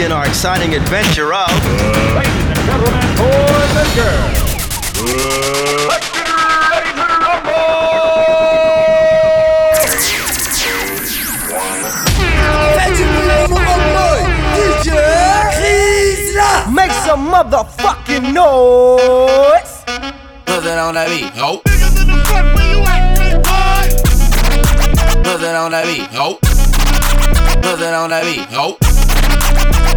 begin our exciting adventure of. Ladies and gentlemen, boys and girls. Let's get ready to Make some motherfucking noise. Put it on that beat. Nope. Put it on that beat. Nope. Put it on that beat. Nope.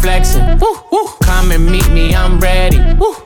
flexen. Come and meet me, I'm ready.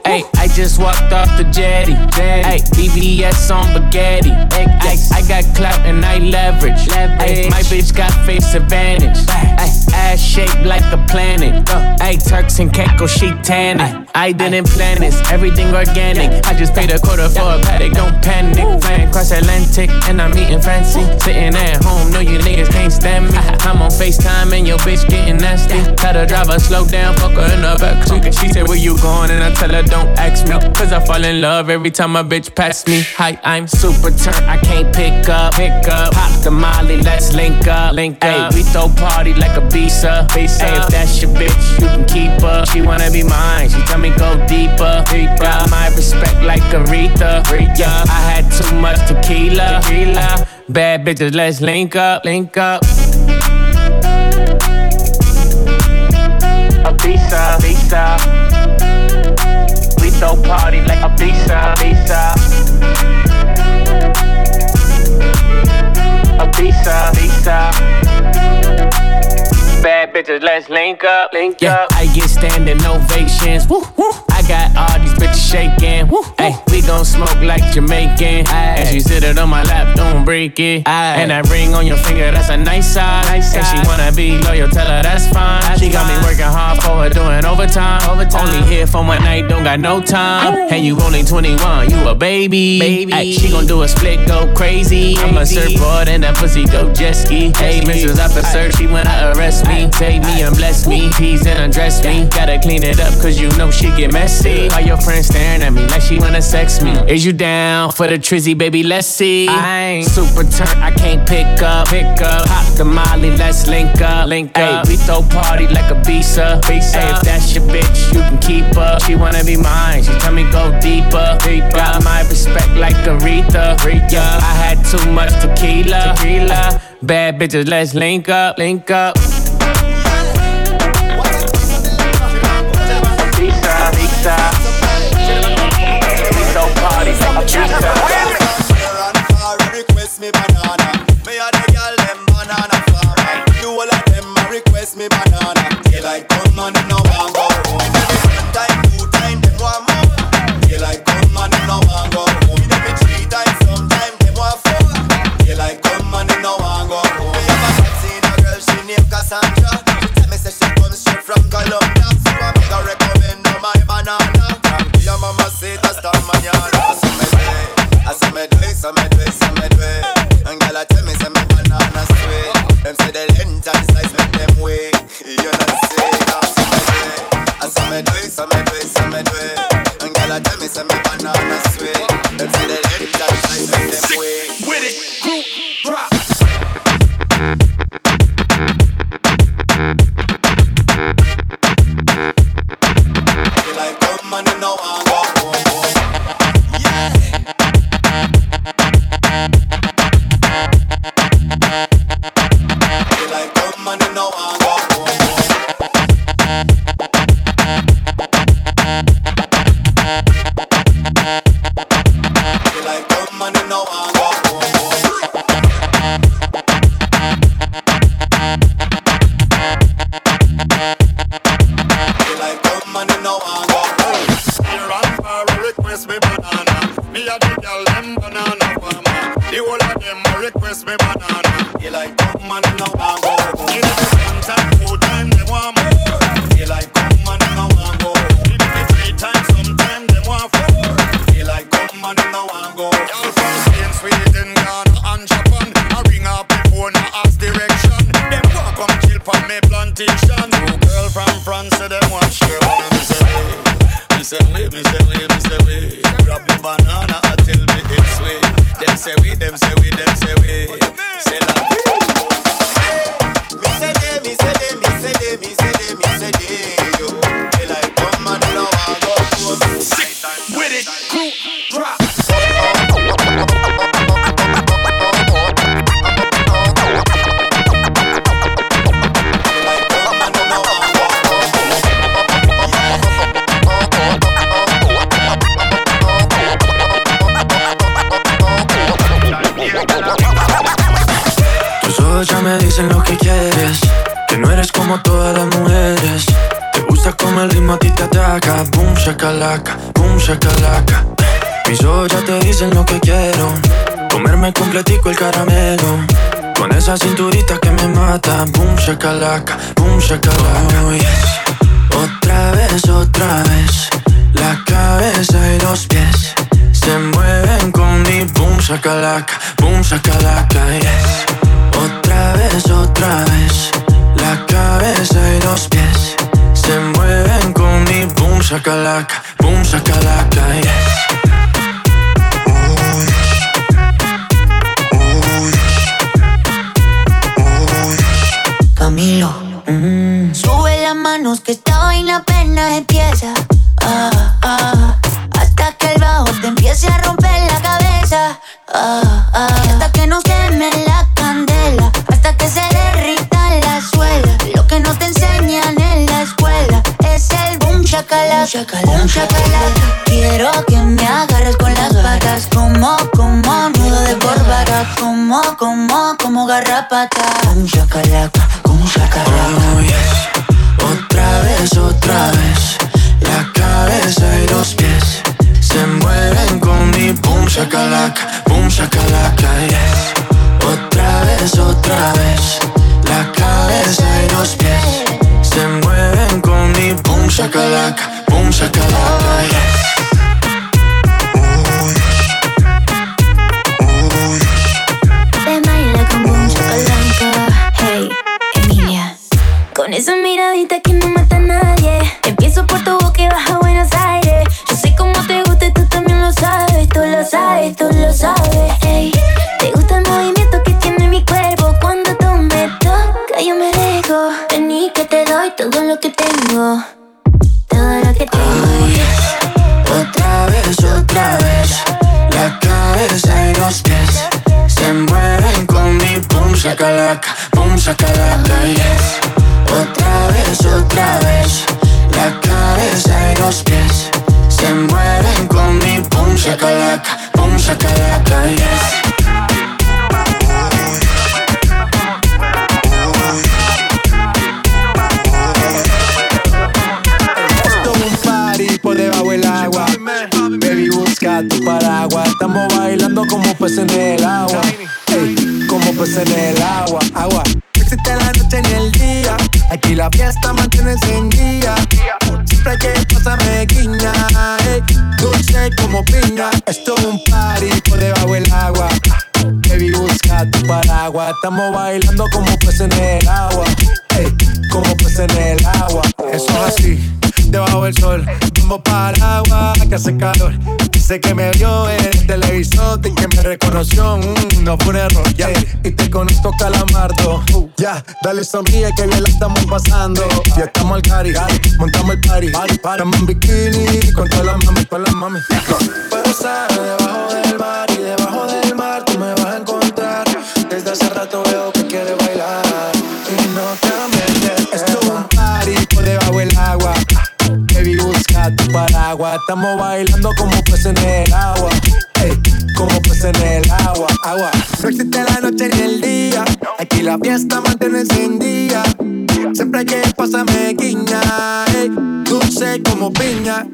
Hey, I just walked off the jetty. Hey, BBS on spaghetti. Ay, ay, I got clout and I leverage. Ay, my bitch got face advantage. Ay, ass shaped like a planet. Hey, Turks and Caicos, she tanning. I didn't plan this, everything organic. I just paid a quarter for a paddock, don't panic. Flying cross Atlantic and I'm eating fancy. Sitting at home, no you niggas can't stand me. I'm on FaceTime and your bitch getting nasty. Tell the driver slow down, fuck her in the back She said where you going and I tell her don't ask me. Cause I fall in love every time a bitch pass me. Hi, I'm super turn, I can't pick up. Pick up, pop the molly, let's link up. Link up. Ay, we throw party like Ibiza. visa. Ay, if that's your bitch, you can keep her. She wanna be mine, she tell me go deeper. deeper. Got my respect like Aretha. Yeah, I had too much tequila. tequila. Bad bitches, let's link up, link up. Visa, visa. We throw party like Ibiza, visa. A visa, visa. Bad bitches, let's link up, link up. I get standing ovations. Woo, woo. I got all these bitches shaking. Hey, we gon' smoke like Jamaican. And she sit it on my lap, don't break it. And that ring on your finger, that's a nice size. And she wanna be loyal, tell her that's fine. she got me working hard for her, doing overtime. Only here for one night, don't got no time. And you only 21, you a baby. baby. Ay, she gon' do a split, go crazy. I'm a surfboard and that pussy go jet ski. Hey, Mrs. Officer, she wanna arrest me. Take me and bless me. Tease and undress me. Gotta clean it up, cause you know she get messy. All your friends staring at me like she wanna sex me. Is you down for the trizzy, baby? Let's see. I ain't super turn, I can't pick up. Pick up. Pop the molly, let's link up. Link up. we throw party like Ibiza. visa. Ay, if that's your bitch, you can keep her. She wanna be mine, she tell me go deeper. deeper. Got my respect like Aretha. Aretha. I had too much tequila. tequila. Bad bitches, let's link up, link up. Them no want shakalaka Boom shakalaka, yes Otra vez, otra vez La cabeza y los pies Se mueven con mi boom shakalaka Boom shakalaka, yes Camilo. Sube las manos que esta vaina apenas empieza. Ah, ah, hasta que el bajo te empiece a romper la Ah, ah, hasta que no queme la candela. Hasta que se derrita la suela. Lo que no te enseñan en la escuela es el boom shakalaka. Boom shakalaka. Quiero que me agarres con las patas. Como, como nudo de corbata. Como, como, como garrapata. Boom shakalaka, boom shakalaka. Oh, yes. Otra vez, otra vez La cabeza y los pies shakalaka Boom shakalaka, yes Otra vez, otra vez La cabeza y los pies Se mueven con mi boom shakalaka Boom shakalaka, yes. Con esa miradita que no mata a nadie. Empiezo por tu boca y baja todo lo que tengo. Todo lo que tengo. Otra vez, otra vez La cabeza y los pies Se mueven con mi boom shakalaka Boom shakalaka, yes Otra vez, otra vez La cabeza y los pies Se mueven con mi boom shakalaka Boom shakalaka, yes Estamos bailando como peces en el agua. Ey, como peces en el agua. Agua. Existe la noche ni el día. Aquí la fiesta mantiene encendida. Siempre que pasarme guiña. Ey, dulce como piña. Esto es un party por debajo del agua. Baby, busca tu paraguas. Estamos bailando como peces en el agua. Ey, como peces en el agua. Eso es así, debajo del sol. Vamos para agua que hace calor. Dice que me vio en el televisor y que me reconoció. mm, no fue un error, yeah. Y te conozco calamardo. Uh, ya, dale sonríe que bien la estamos pasando. Ya estamos al cari, montamos el party. Estamos en bikini con todas las mami, con las mami. Puedo estar debajo del mar y debajo del mar tú me vas a encontrar. Desde hace rato veo que quieres bailar y no cambies paraguas. Estamos bailando como peces en el agua. Ey, como peces en el agua. Agua. No existe la noche ni el día. Aquí la fiesta mantiene encendida. Siempre hay que pasarme guiña. Ey, dulce como piña.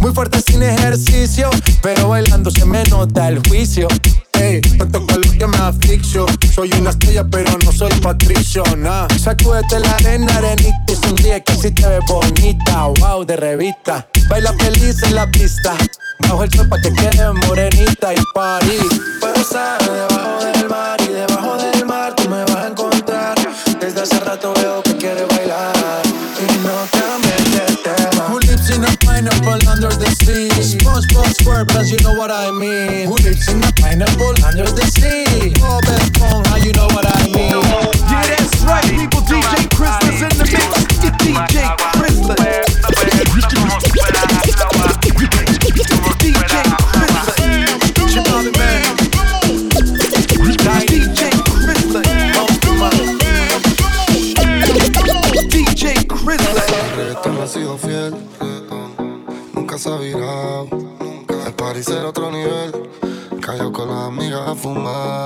Muy fuerte sin ejercicio, pero bailando se me nota el juicio. Ey, no toco lo que me asfixio. Soy una estrella, pero no soy patricio, nah. Sacúdete la arena, arenita y sonríe que así te ves bonita. Wow, de revista. Baila feliz en la pista. Bajo el sol pa' que quede morenita y party. Puedo estar debajo del mar y debajo del mar tú me vas a encontrar. Desde hace rato veo que cross, cross purpose, you know what I mean. Who lives in the pineapple under the sea? Oh, best song, how you know what I mean? Yeah, that's right. People ser otro nivel. Cayó con las amigas a fumar.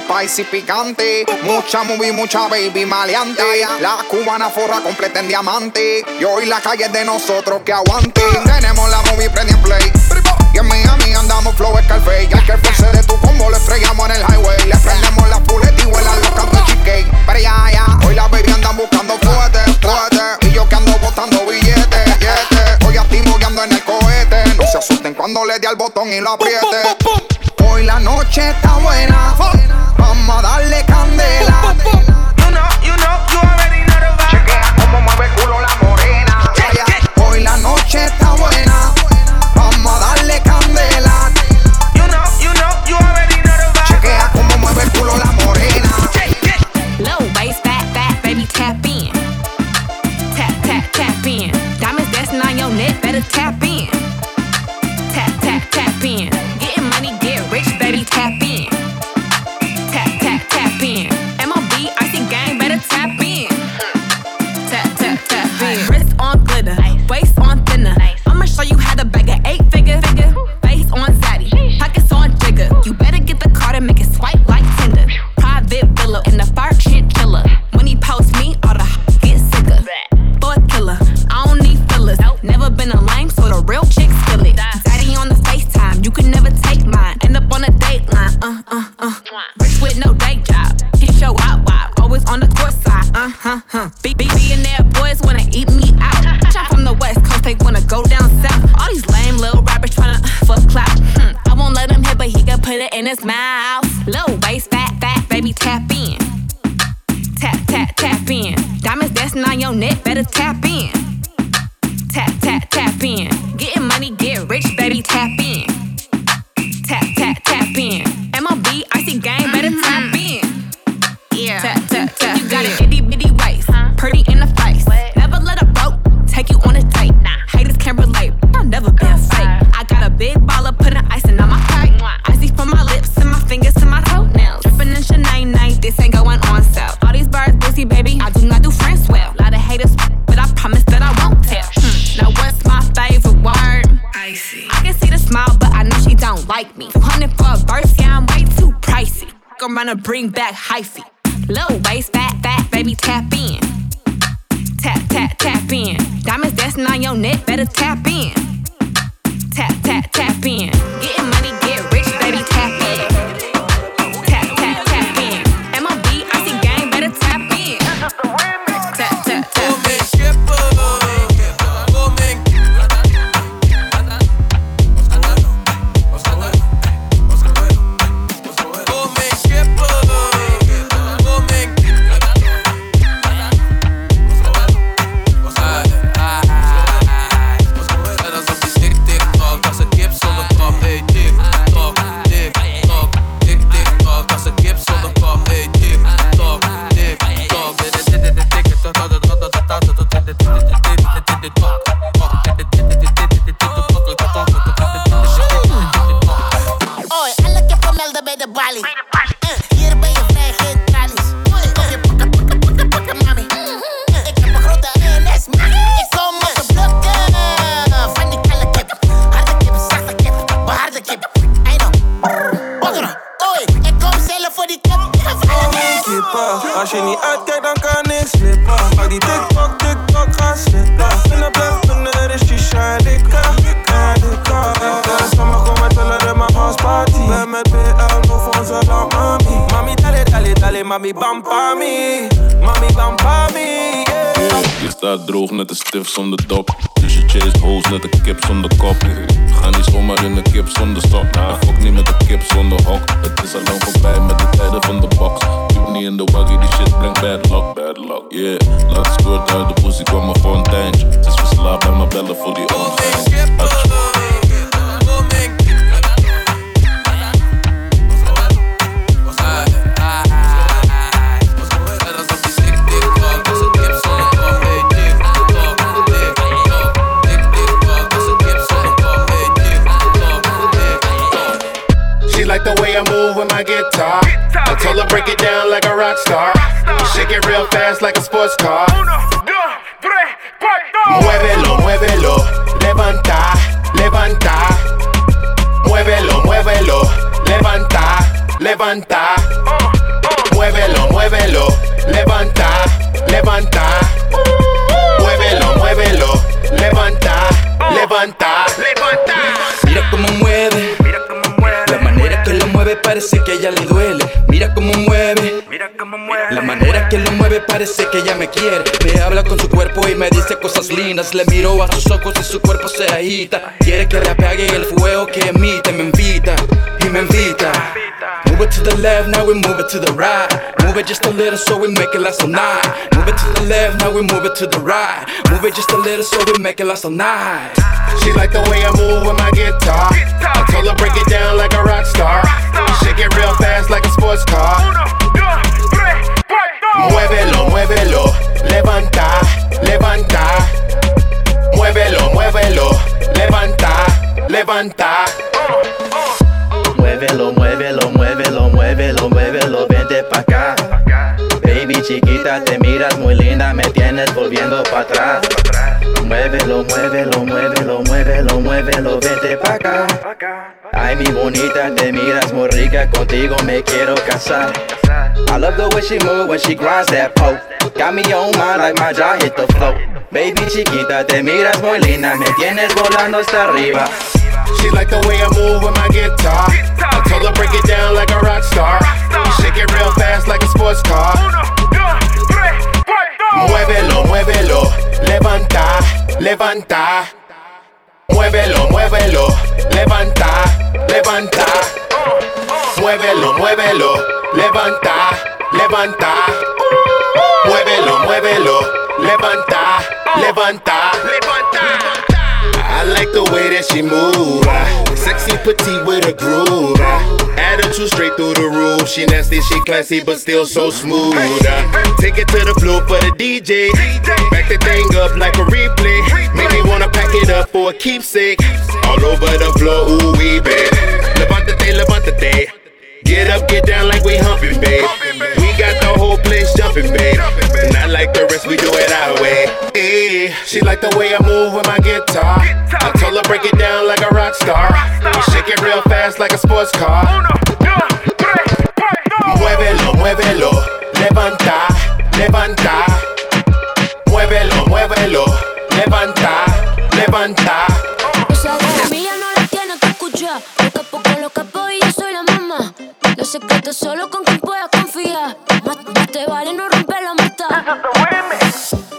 spicy picante. Mucha movie, mucha baby maleante. La cubana forra completa en diamante. Y hoy la calle de nosotros que aguante. Tenemos la movie prendí play. Y en Miami andamos flow Scarface. Y al que force de tu combo lo estrellamos en el highway. Le prendemos la puleta y huela loca de cheesecake. Pero ya, ya, hoy la baby andan buscando fuerte, fuerte. Y yo que ando botando billetes. asusten cuando le dé al botón y lo apriete. Hoy la noche está buena, vamos a darle candela. Chequea cómo mueve culo la morena. Hoy la noche está buena, vamos a darle candela. Huh, be, billionaire boys wanna eat me out. Shot from the west coast, they wanna go down south. All these lame little rappers tryna uh, fuck clout. Hmm. I won't let him hit, but he can put it in his mouth. Low waist, fat, fat, baby, tap in. Tap, tap, tap in. Diamonds dancing on your neck, better tap in. I'm gonna bring back hyphy. Droog net een stif zonder dop. Dus je chase hoes net een kip zonder kop. Ga niet zomaar in een kip zonder stop. Nah, fuck niet met een kip zonder hok. Het is al lang voorbij met de tijden van de box. Duw niet in de waggie, die shit brengt bad luck, bad luck. Yeah, laat squirt uit de pussy, kwam een fonteintje. Ze is verslaafd bij mijn bellen voor die ongein. The way I move with my guitar. I told her break it down like a rock star. Shake it real fast like a sports car. Muévelo, muévelo, levanta, levanta. Muévelo, muévelo, levanta, levanta. Muévelo, muévelo, levanta, levanta. Muévelo, muévelo, levanta, levanta, levanta. Mira cómo mueve, mueve parece que ella le duele. Mira cómo mueve, la manera que lo mueve parece que ella me quiere. Me habla con su cuerpo y me dice cosas lindas. Le miro a sus ojos y su cuerpo se agita. Quiere que le apague el fuego que emite, me invita y me invita. Move it to the left, now we move it to the right. Move it just a little so we make it last all night. Move it to the left, now we move it to the right. Move it just a little so we make it last all night. She like the way I move with my guitar. I told her break it down like a rock star. Shake it real fast like a sports car. Muévelo, muévelo, levanta, levanta. Muévelo, muévelo, levanta, levanta. Muévelo, muévelo, muévelo, muévelo, muévelo, vente pa' acá. Baby chiquita, te miras muy linda, me tienes volviendo pa' atrás. Muévelo, muévelo, muévelo, muévelo, muévelo, vente pa' acá. Ay, mi bonita, te miras muy rica, contigo me quiero casar. I love the way she move when she grinds that pole. Got me on mine like my jaw hit the floor. Baby chiquita, te miras muy linda, me tienes volando hasta arriba. She like the way I move with my guitar. I told her break it down like a rock star. Shake it real fast like a sports car. Muévelo, muévelo, levanta, levanta. Muévelo, muévelo, levanta, levanta. Muévelo, muévelo. levanta, levanta. Muévelo, muévelo, levanta, levanta, levanta. I like the way that she move. Sexy petite with a groove. Attitude straight through the roof. She nasty, she classy, but still so smooth. Take it to the floor for the DJ. Back the thing up like a replay. Make me wanna pack it up for a keepsake. All over the floor, ooh wee babe. Levante, levante. Get up, get down like we humping, babe. We got the whole place jumping, babe. Not like the rest, we do it our way. Hey, she like the way I move with my guitar. I told her break it down like a rock star. Shake it real fast like a sports car. Muévelo, muévelo, levanta, levanta. Muévelo, muévelo, levanta, levanta. los secretos solo con quien puedas confiar. Más, te vale no romper la amistad.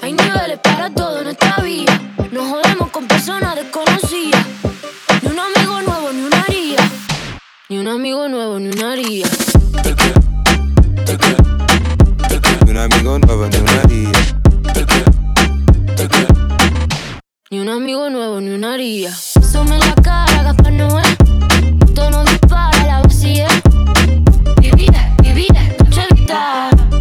Hay niveles para todo en esta vida. No jodemos con personas desconocidas. Ni un amigo nuevo, ni una haría. Ni un amigo nuevo, ni una haría. Ni un amigo nuevo, ni una haría. Ni un amigo nuevo, ni una haría. Sume la cara, Gaspar Noel. Todo no dispara, la vacía. Bogotá.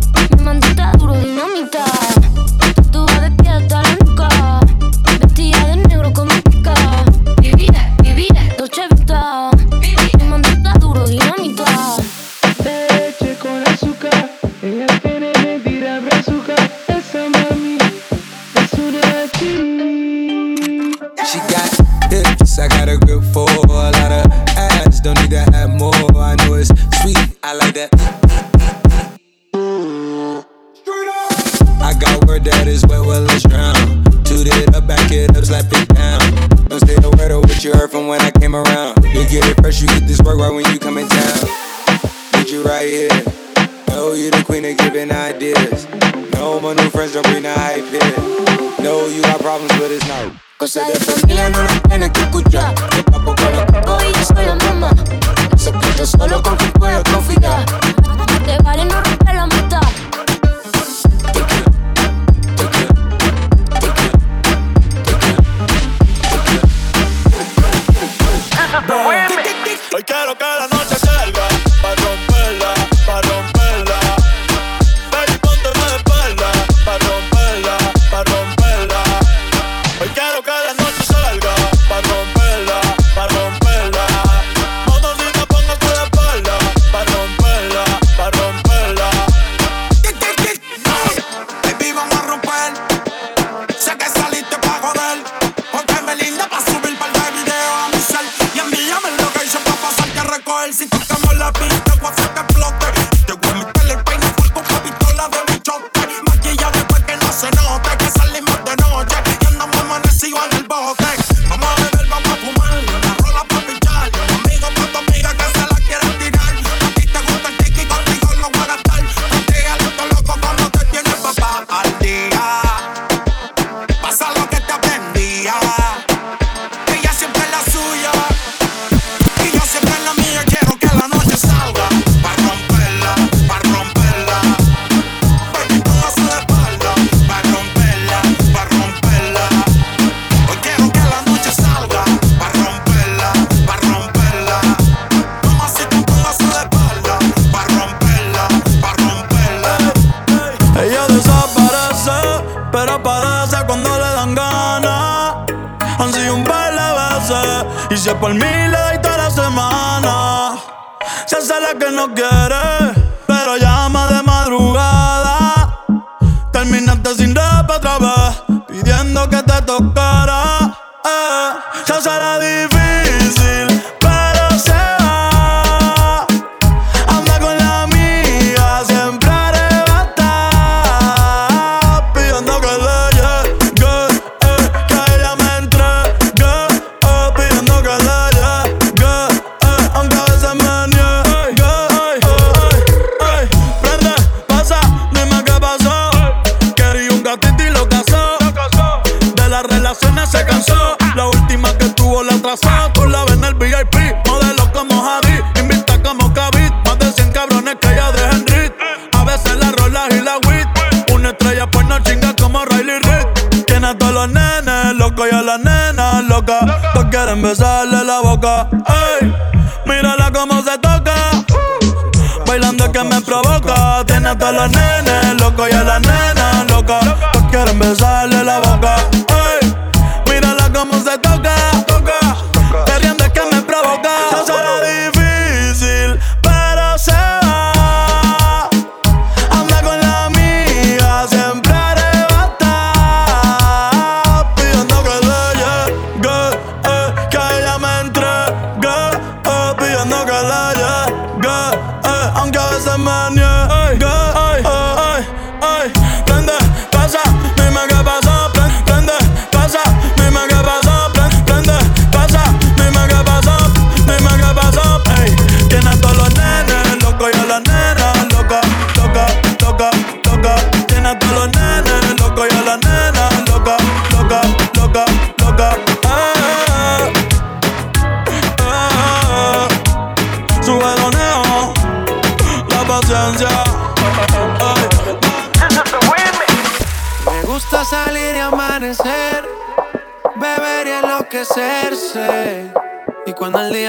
no good.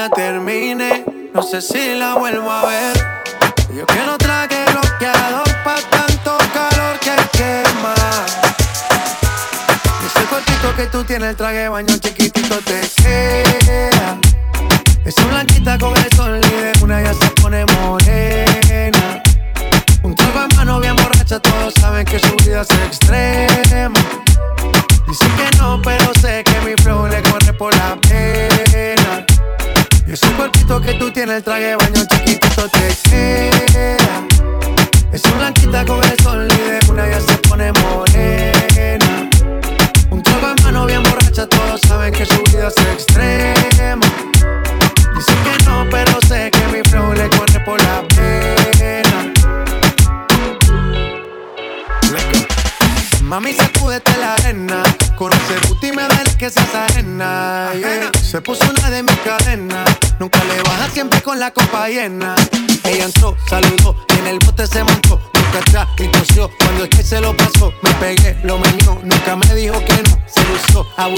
se termine. No sé si la vuelvo a ver. Yo que no traje bloqueador para tanto calor que quema. Ese cortito que tú tienes, el traje baño chiquito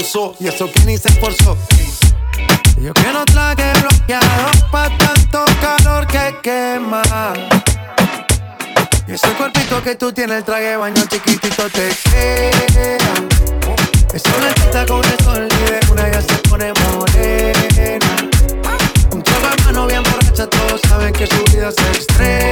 abusó y eso que ni se esforzó. Yo que no traje bloqueado pa' tanto calor que quema. Y ese cuerpito que tú tienes, el traje baño chiquitito te queda. Esa blanquita con el sol y de una ya se pone morena. Un trago de mano bien borracha, todos saben que su vida es extrema.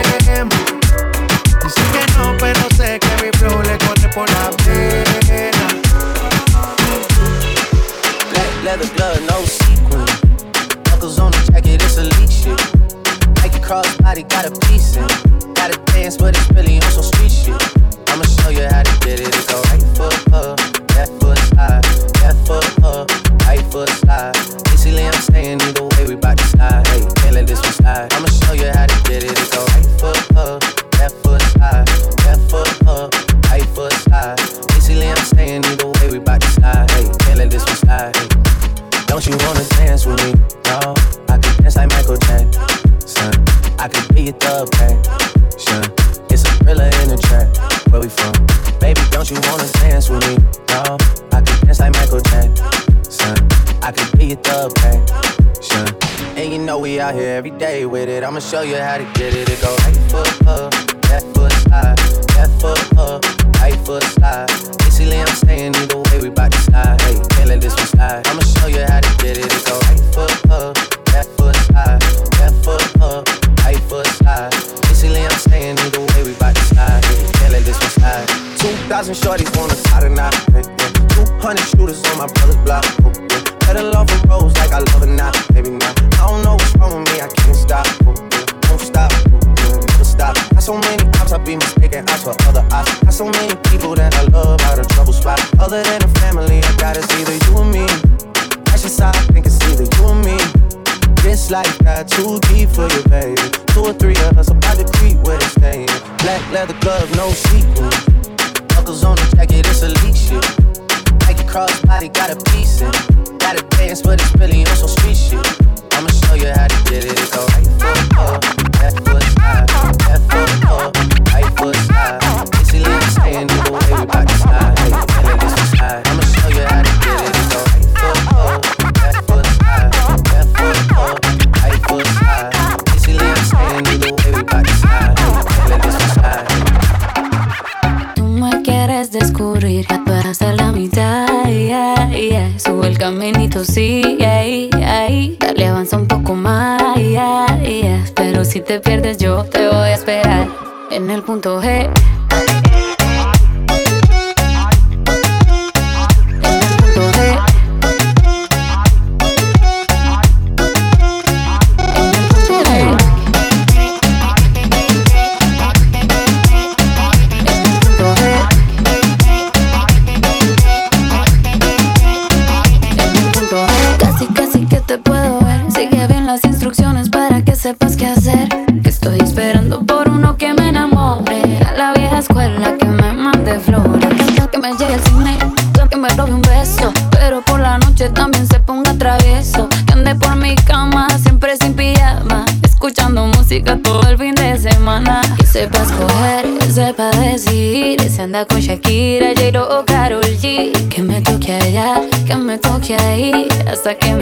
校园。tú sí, ey, ey. Dale avanza un poco más. Pero si te pierdes yo te voy a esperar en el punto G. hasta que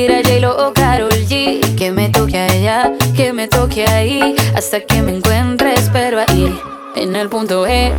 pedir a J-Lo o Karol G. Que me toque allá, que me toque ahí. Hasta que me encuentres, pero ahí En el punto E.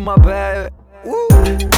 my bad. Woo.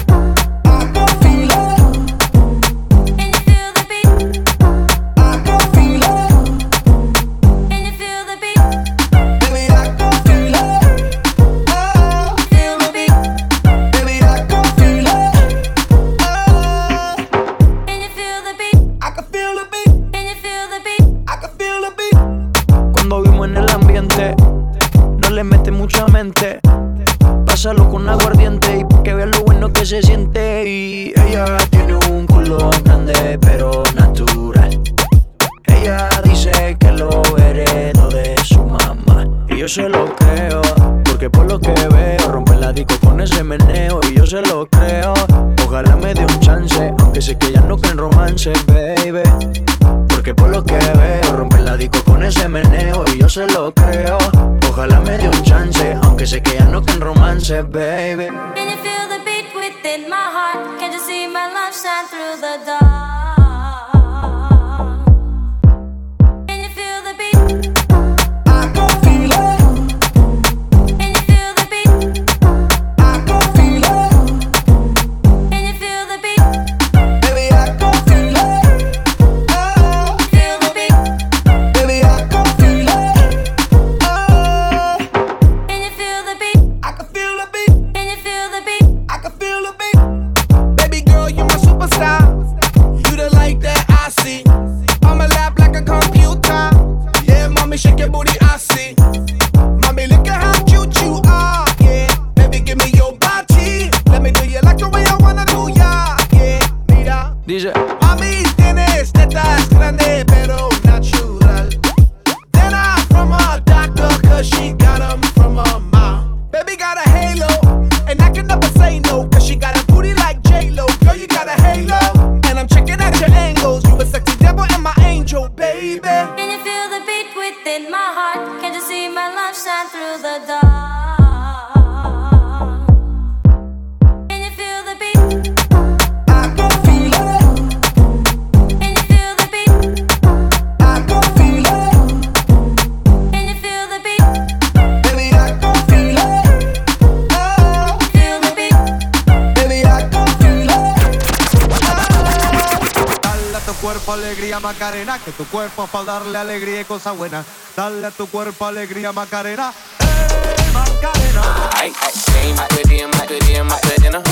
Tu cuerpo para darle alegría y cosa buena. Dale a tu cuerpo alegría, Macarena. Eh, Macarena. Aight, same Macarena, Macarena, Macarena.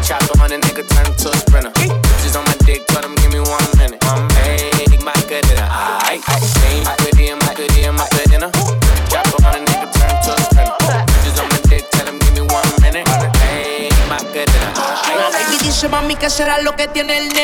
Chopper on a nigga, turn to a sprinter. Bitches on my dick, tell them give me one minute. Hey, Macarena, Macarena. Chopper on a nigga, turn to a sprinter. Bitches on my dick, tell them give me one minute. Hey, Macarena. La lady dice mami que será lo que tiene el negro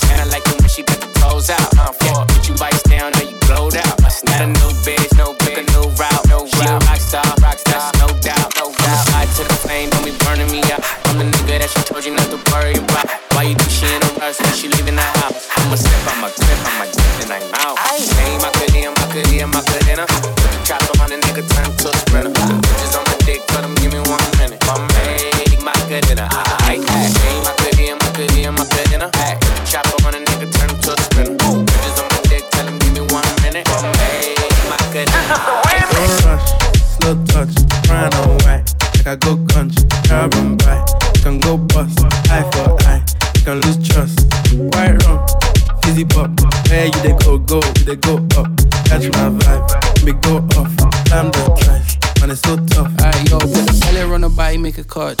they go up. Catch my vibe, me go off. Time the drive, man, it's so tough. Alright, yo, put the belly on her body, make a clutch.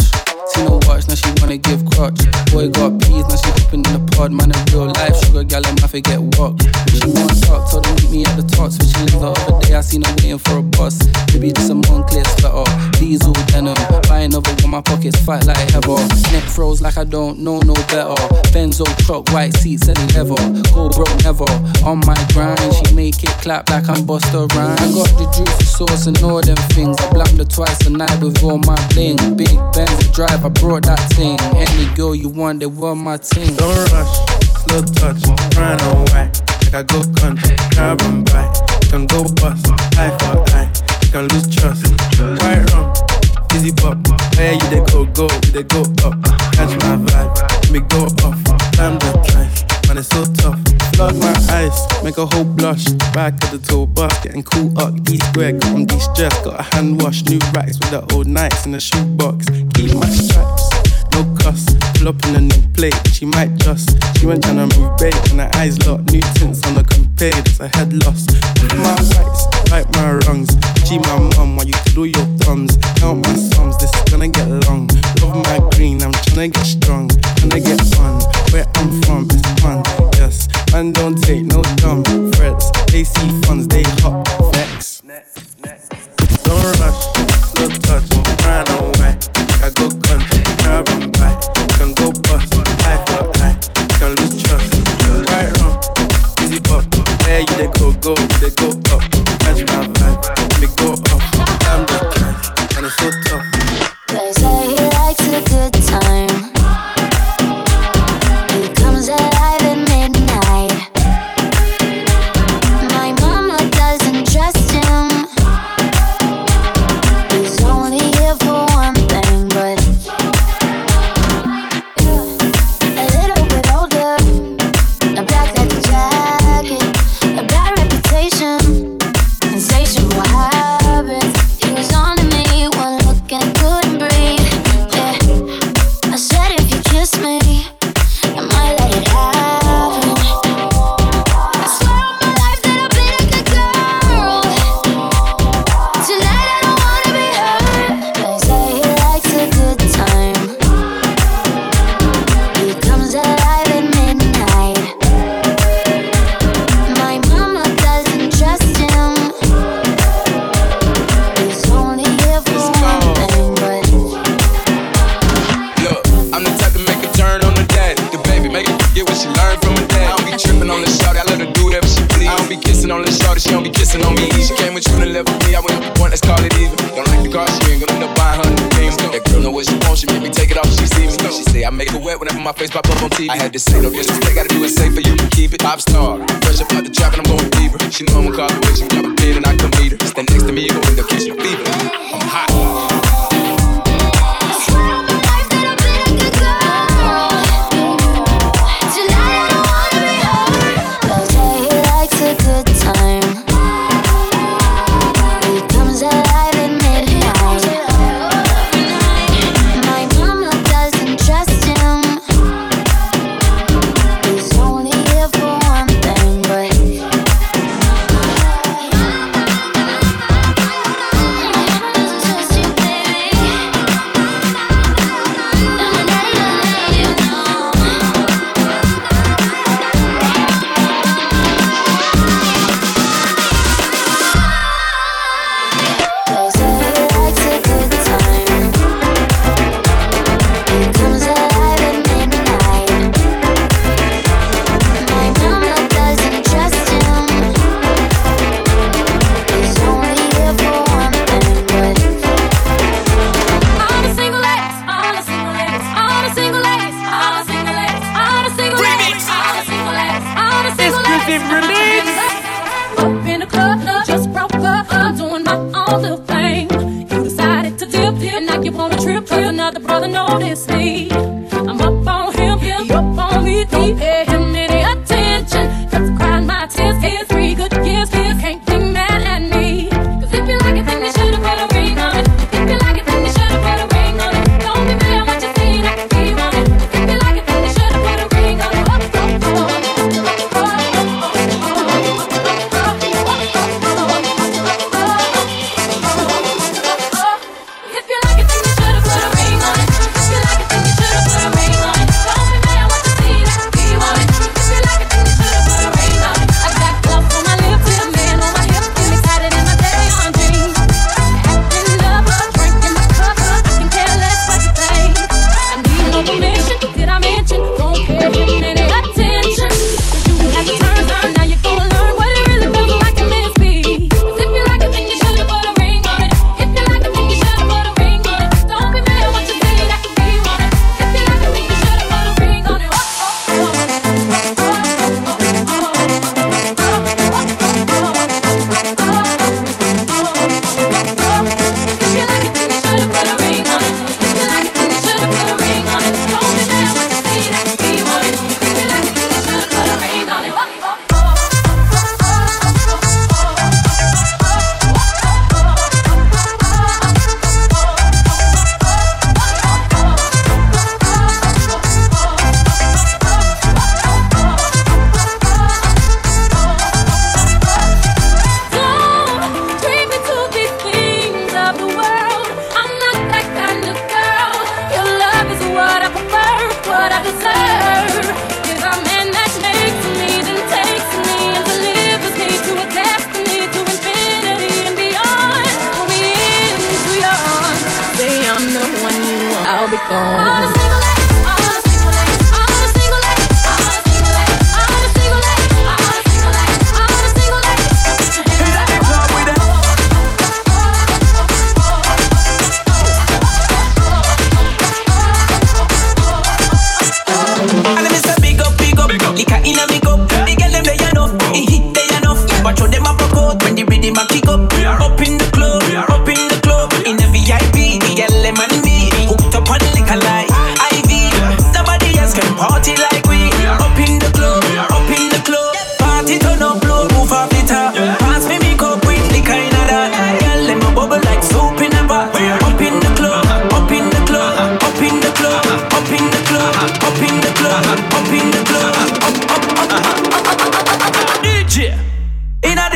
See no watch, now she wanna give crutch. Boy got peas, now she hopping in the pod. Man, in real life, sugar gal, I'm have to get walk. She want talk, told her meet me at the top. Switching lanes the other day, I seen her waiting for a bus. Maybe just a Moncler my pockets fat like heather. Neck froze like I don't know no better. Benzo truck, white seats and leather. Go broke never. On my grind, she make it clap like I'm Busta Rhymes. I got the juicy sauce and all them things. I blamed her twice a night with all my bling. Big Benz drive, I brought that thing. Any girl you want, they were my team. Don't rush, slow touch, on white. Like I go country, carbon by. Can go bust, eye for eye. Can lose trust. White rum, fizzy pop. Where you they go, go, they go up. Catch my vibe, me go off. Time the drive, man, it's so tough. Plug my eyes, make a whole blush. Back at the tour bus, getting cool up. D square, got on de-stress. Got a hand wash, new racks with the old nights in the shoebox. Keep my stripes no cuss. Pull up in a new plate, she might just. She went tryna move bait, and her eyes locked. New tints on the coupe, there's a head loss. My whites, right my wrongs. G my mum, while you do your thumbs. Count my sums, this is gonna get long. Love my green, I'm tryna get strong. Tryna get fun, where I'm from, it's fun, yes. Man, don't take no dumb threats. They see funds, they hop, flex. Don't rush, slow touch, on white. I go country, carbon by. Can go bust, go, they go up. My vibe, She see me, she say I make her wet whenever my face pop up on TV. I had to say no disrespect, gotta do it safe for You can keep it. Pop star, fresh up out the trap and I'm going fever. She know I'm gonna call the she drop a pin and I can meet her. Stand next to me, go in the kitchen fever. I'm hot.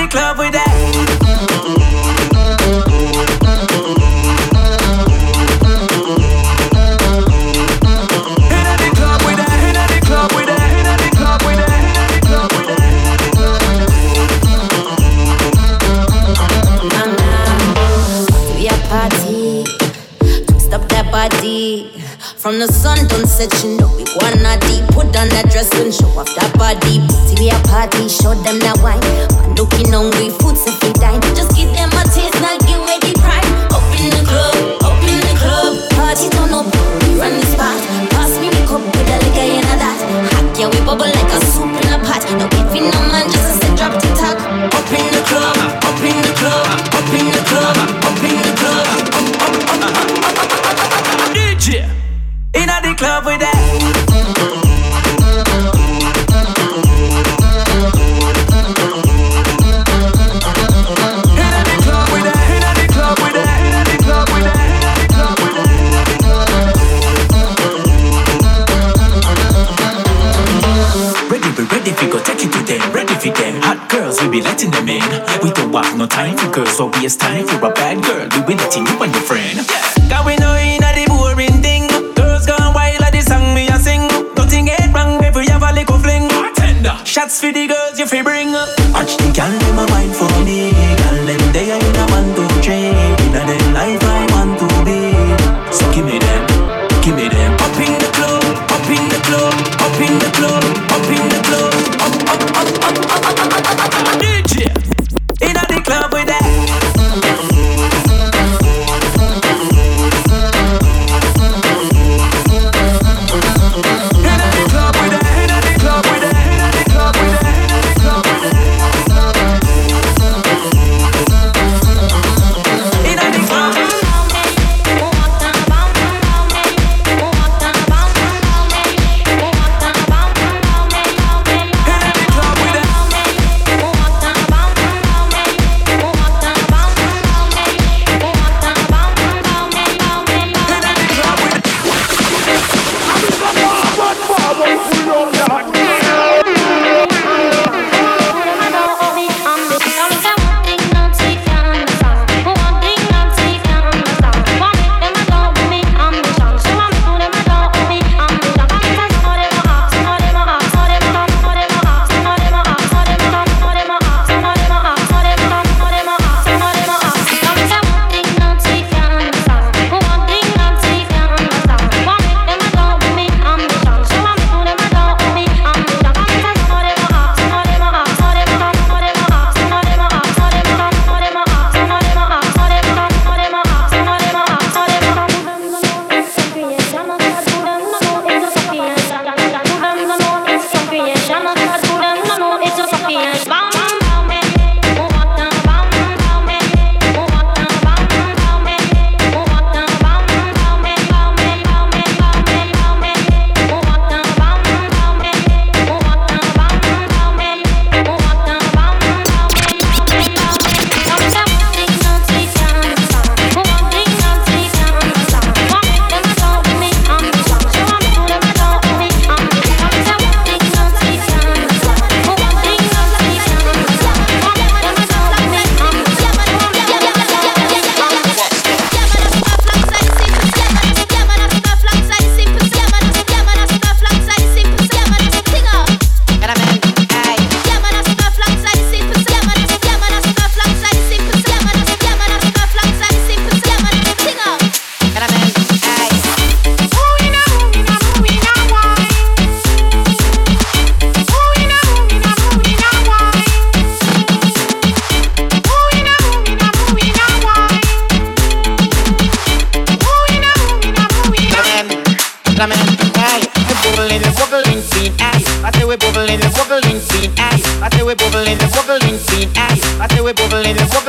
the club with that. From the sun don't set, you know we wanna deep. Put on that dress and show off that body. See we a party, show them that wine. do que não vive girls. Obvious time, you're a bad girl. We be letting you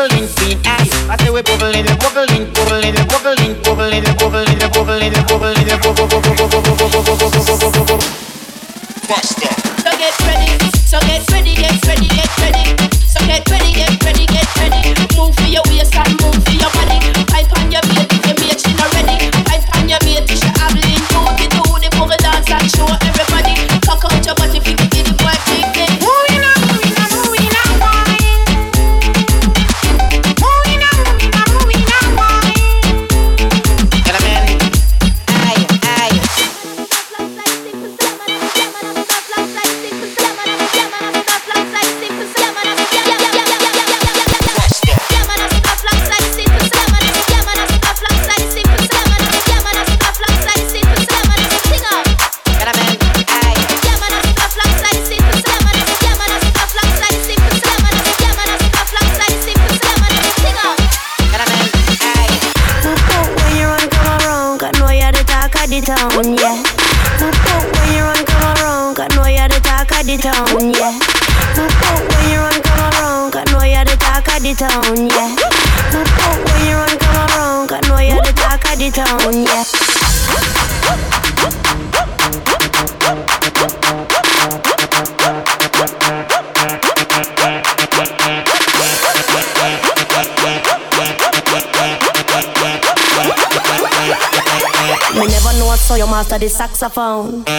bubbling, see ice. I say we bubbling, bubbling, bubbling, bubbling. The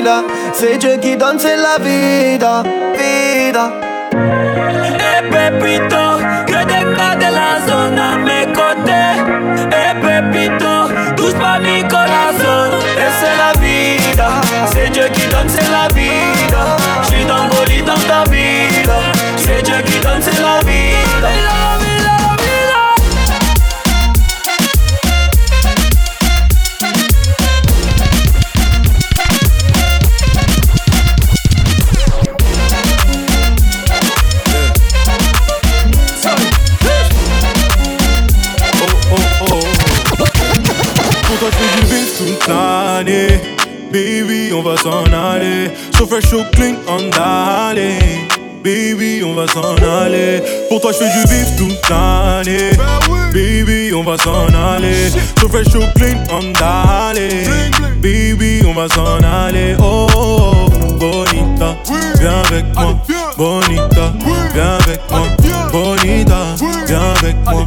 vida Se cerchi danza la vida, vida clean. Baby, on va s'en aller. Pour toi, je fais du bif toute l'année. Baby, on va s'en aller. So fresh, so clean. Baby, on va s'en aller. Oh, oh, oh, bonita, viens avec moi. Bonita, viens avec moi. Bonita, viens avec moi.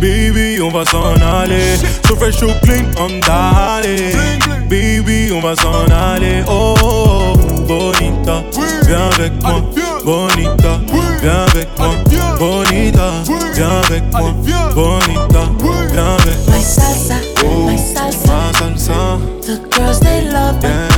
Baby, on va s'en aller. So fresh, so clean, on d'aller. Baby, on va s'en aller. Oh, oh, oh, bonita, viens avec moi. Bonita, viens avec moi. Bonita, viens avec moi. Bonita, viens avec moi. Oh, my salsa, my salsa, Ma salsa, the girls they love it.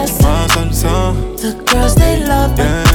love it.